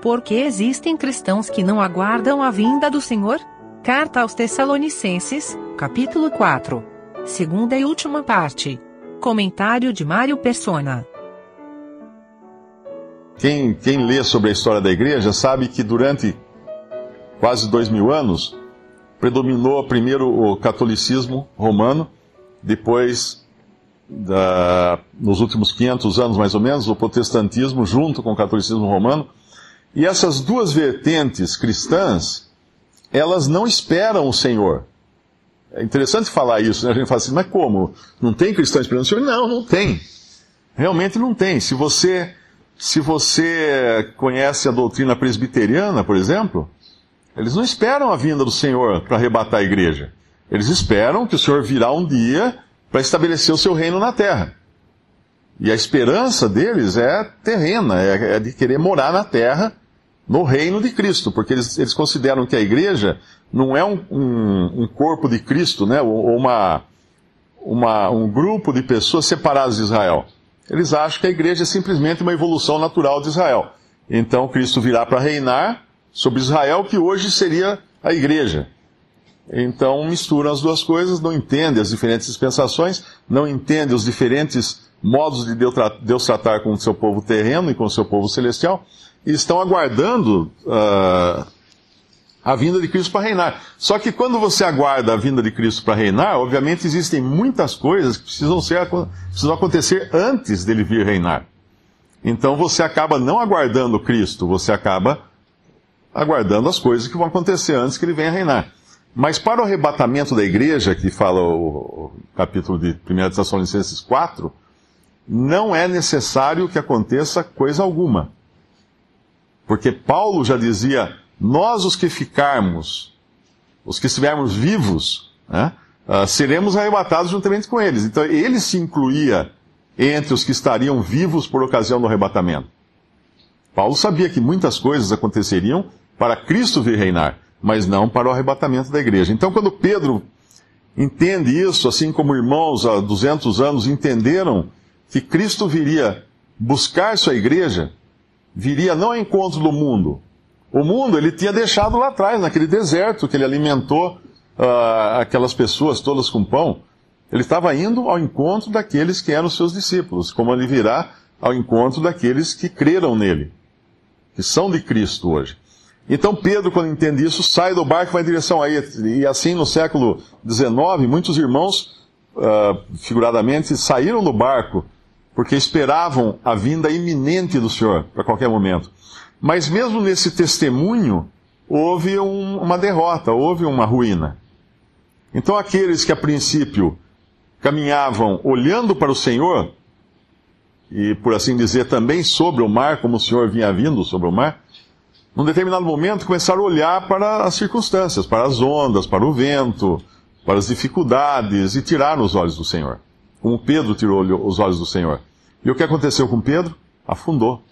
Porque existem cristãos que não aguardam a vinda do Senhor? Carta aos Tessalonicenses, capítulo 4. Segunda e última parte. Comentário de Mário Persona. Quem, quem lê sobre a história da igreja sabe que durante quase dois mil anos predominou primeiro o catolicismo romano, depois, da, nos últimos 500 anos mais ou menos, o protestantismo junto com o catolicismo romano. E essas duas vertentes cristãs, elas não esperam o Senhor. É interessante falar isso, né? A gente fala assim, mas como? Não tem cristão esperando o Senhor? Não, não tem. Realmente não tem. Se você, se você conhece a doutrina presbiteriana, por exemplo, eles não esperam a vinda do Senhor para arrebatar a igreja. Eles esperam que o Senhor virá um dia para estabelecer o seu reino na terra. E a esperança deles é terrena, é, é de querer morar na terra, no reino de Cristo, porque eles, eles consideram que a igreja não é um, um, um corpo de Cristo, né, ou uma, uma, um grupo de pessoas separadas de Israel. Eles acham que a igreja é simplesmente uma evolução natural de Israel. Então Cristo virá para reinar sobre Israel, que hoje seria a igreja. Então misturam as duas coisas, não entendem as diferentes dispensações, não entendem os diferentes modos de Deus tratar com o seu povo terreno e com o seu povo celestial, e estão aguardando uh, a vinda de Cristo para reinar. Só que quando você aguarda a vinda de Cristo para reinar, obviamente existem muitas coisas que precisam, ser, precisam acontecer antes dele vir reinar. Então você acaba não aguardando Cristo, você acaba aguardando as coisas que vão acontecer antes que ele venha reinar. Mas para o arrebatamento da igreja, que fala o, capítulo de 1 Tessalonicenses 4, não é necessário que aconteça coisa alguma. Porque Paulo já dizia: nós os que ficarmos, os que estivermos vivos, né, uh, seremos arrebatados juntamente com eles. Então ele se incluía entre os que estariam vivos por ocasião do arrebatamento. Paulo sabia que muitas coisas aconteceriam para Cristo vir reinar, mas não para o arrebatamento da igreja. Então, quando Pedro entende isso, assim como irmãos há 200 anos entenderam que Cristo viria buscar sua igreja, viria não ao encontro do mundo. O mundo ele tinha deixado lá atrás, naquele deserto que ele alimentou uh, aquelas pessoas todas com pão. Ele estava indo ao encontro daqueles que eram seus discípulos, como ele virá ao encontro daqueles que creram nele, que são de Cristo hoje. Então Pedro, quando entende isso, sai do barco e vai em direção a ele. E assim, no século XIX, muitos irmãos, uh, figuradamente, saíram do barco porque esperavam a vinda iminente do Senhor, para qualquer momento. Mas mesmo nesse testemunho, houve um, uma derrota, houve uma ruína. Então aqueles que a princípio caminhavam olhando para o Senhor, e por assim dizer também sobre o mar, como o Senhor vinha vindo sobre o mar, num determinado momento começaram a olhar para as circunstâncias, para as ondas, para o vento, para as dificuldades e tiraram os olhos do Senhor. Como Pedro tirou os olhos do Senhor. E o que aconteceu com Pedro? Afundou.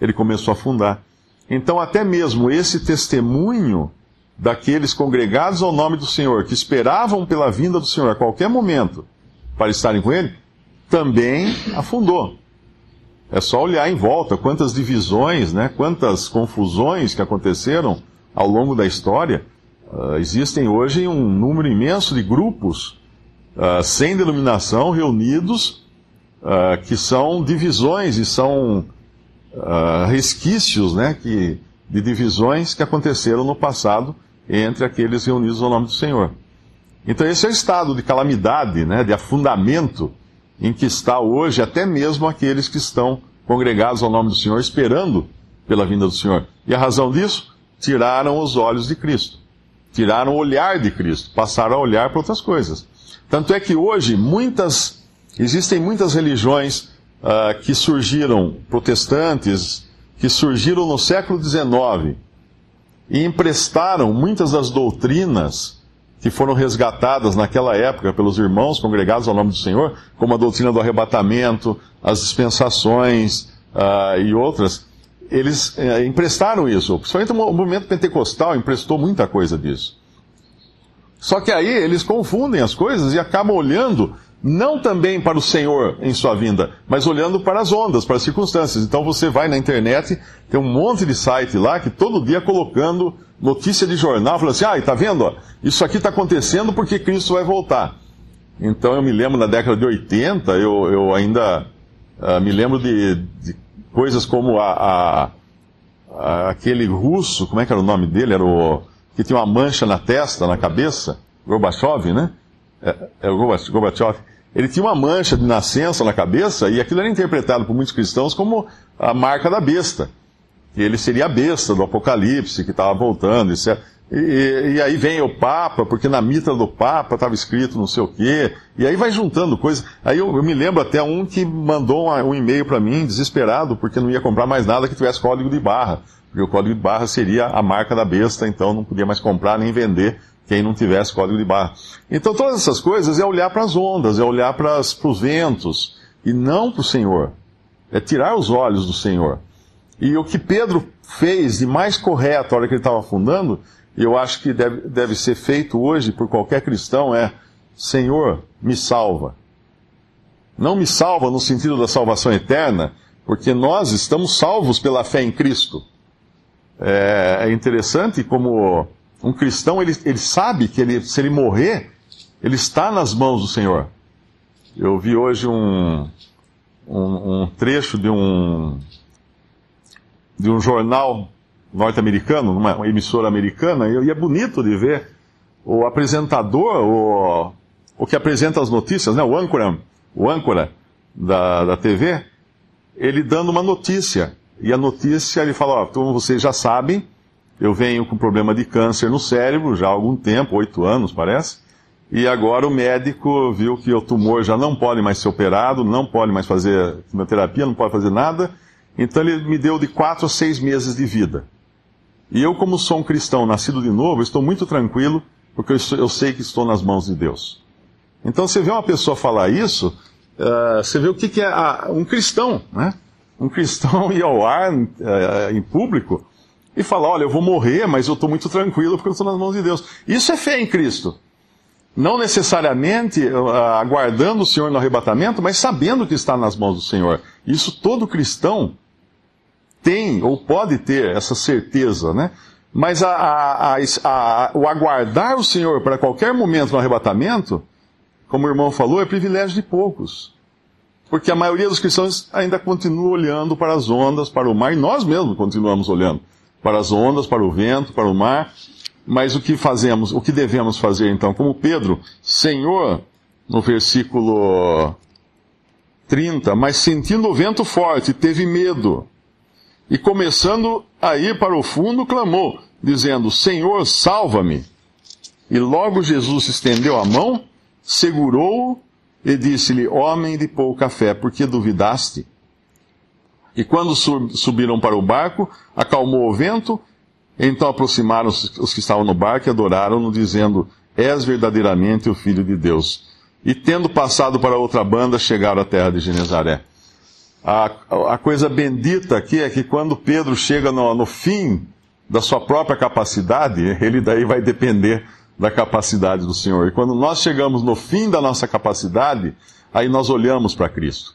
Ele começou a afundar. Então, até mesmo esse testemunho daqueles congregados ao nome do Senhor, que esperavam pela vinda do Senhor a qualquer momento para estarem com Ele, também afundou. É só olhar em volta quantas divisões, né, quantas confusões que aconteceram ao longo da história. Uh, existem hoje um número imenso de grupos uh, sem denominação reunidos uh, que são divisões e são resquícios né, que, de divisões que aconteceram no passado entre aqueles reunidos ao nome do Senhor. Então esse é o estado de calamidade, né, de afundamento em que está hoje até mesmo aqueles que estão congregados ao nome do Senhor, esperando pela vinda do Senhor. E a razão disso? Tiraram os olhos de Cristo. Tiraram o olhar de Cristo. Passaram a olhar para outras coisas. Tanto é que hoje muitas, existem muitas religiões uh, que surgiram, protestantes, que surgiram no século XIX e emprestaram muitas das doutrinas que foram resgatadas naquela época pelos irmãos congregados ao nome do Senhor, como a doutrina do arrebatamento, as dispensações uh, e outras, eles uh, emprestaram isso. Principalmente o movimento pentecostal emprestou muita coisa disso. Só que aí eles confundem as coisas e acabam olhando não também para o Senhor em sua vinda, mas olhando para as ondas, para as circunstâncias. Então você vai na internet, tem um monte de site lá que todo dia colocando notícia de jornal, falando assim, ah, tá vendo? Isso aqui está acontecendo porque Cristo vai voltar. Então eu me lembro na década de 80, eu, eu ainda uh, me lembro de, de, coisas como a, a, a, aquele russo, como é que era o nome dele? Era o que tinha uma mancha na testa, na cabeça, Gorbachev, né? É, é Gorbachev. Ele tinha uma mancha de nascença na cabeça e aquilo era interpretado por muitos cristãos como a marca da besta. Que ele seria a besta do Apocalipse, que estava voltando, etc. E, e, aí vem o Papa, porque na mitra do Papa estava escrito não sei o quê, e aí vai juntando coisas. Aí eu, eu me lembro até um que mandou um, um e-mail para mim, desesperado, porque não ia comprar mais nada que tivesse código de barra. Porque o código de barra seria a marca da besta, então não podia mais comprar nem vender quem não tivesse código de barra. Então todas essas coisas é olhar para as ondas, é olhar para os ventos, e não para o Senhor. É tirar os olhos do Senhor. E o que Pedro fez de mais correto na hora que ele estava afundando, eu acho que deve, deve ser feito hoje por qualquer cristão, é Senhor, me salva. Não me salva no sentido da salvação eterna, porque nós estamos salvos pela fé em Cristo. É, é interessante como um cristão, ele, ele sabe que ele, se ele morrer, ele está nas mãos do Senhor. Eu vi hoje um, um, um trecho de um, de um jornal norte-americano, numa emissora americana, e é bonito de ver o apresentador, o, o que apresenta as notícias, né, o âncora, o âncora da, da TV, ele dando uma notícia. E a notícia, ele fala, ó, como vocês já sabem, eu venho com problema de câncer no cérebro já há algum tempo, oito anos parece, e agora o médico viu que o tumor já não pode mais ser operado, não pode mais fazer quimioterapia, não pode fazer nada, então ele me deu de quatro a seis meses de vida. E eu, como sou um cristão nascido de novo, estou muito tranquilo, porque eu, eu sei que estou nas mãos de Deus. Então você vê uma pessoa falar isso, uh, você vê o que, que é a, um cristão, né? Um cristão ir ao ar uh, em público e falar: olha, eu vou morrer, mas eu estou muito tranquilo porque eu estou nas mãos de Deus. Isso é fé em Cristo. Não necessariamente uh, aguardando o Senhor no arrebatamento, mas sabendo que está nas mãos do Senhor. Isso todo cristão tem ou pode ter essa certeza, né? Mas a, a, a, o aguardar o Senhor para qualquer momento no arrebatamento, como o irmão falou, é privilégio de poucos. Porque a maioria dos cristãos ainda continua olhando para as ondas, para o mar, e nós mesmos continuamos olhando para as ondas, para o vento, para o mar. Mas o que fazemos, o que devemos fazer então? Como Pedro, Senhor, no versículo 30, mas sentindo o vento forte, teve medo. E começando a ir para o fundo, clamou, dizendo: Senhor, salva-me. E logo Jesus estendeu a mão, segurou-o e disse-lhe: Homem de pouca fé, por que duvidaste? E quando subiram para o barco, acalmou o vento, então aproximaram os que estavam no barco e adoraram-no, dizendo: És verdadeiramente o Filho de Deus. E tendo passado para outra banda, chegaram à terra de Genezaré. A, a coisa bendita aqui é que quando Pedro chega no, no fim da sua própria capacidade, ele daí vai depender da capacidade do Senhor. E quando nós chegamos no fim da nossa capacidade, aí nós olhamos para Cristo.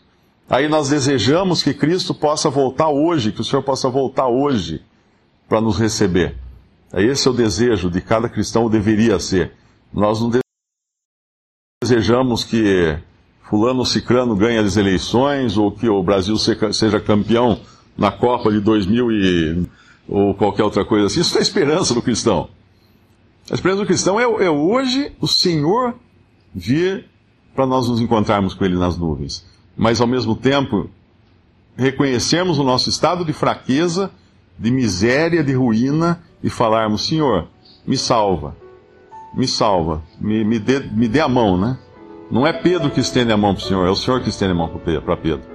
Aí nós desejamos que Cristo possa voltar hoje, que o Senhor possa voltar hoje para nos receber. Esse é o desejo de cada cristão, deveria ser. Nós não desejamos que fulano cicrano ganhe as eleições ou que o Brasil seja campeão na Copa de 2000 e, ou qualquer outra coisa assim. Isso é esperança do cristão. A esperança do cristão é, é hoje o Senhor vir para nós nos encontrarmos com Ele nas nuvens mas ao mesmo tempo reconhecermos o nosso estado de fraqueza, de miséria, de ruína e falarmos: Senhor, me salva, me salva, me, me, dê, me dê a mão, né? Não é Pedro que estende a mão para o Senhor, é o Senhor que estende a mão para Pedro.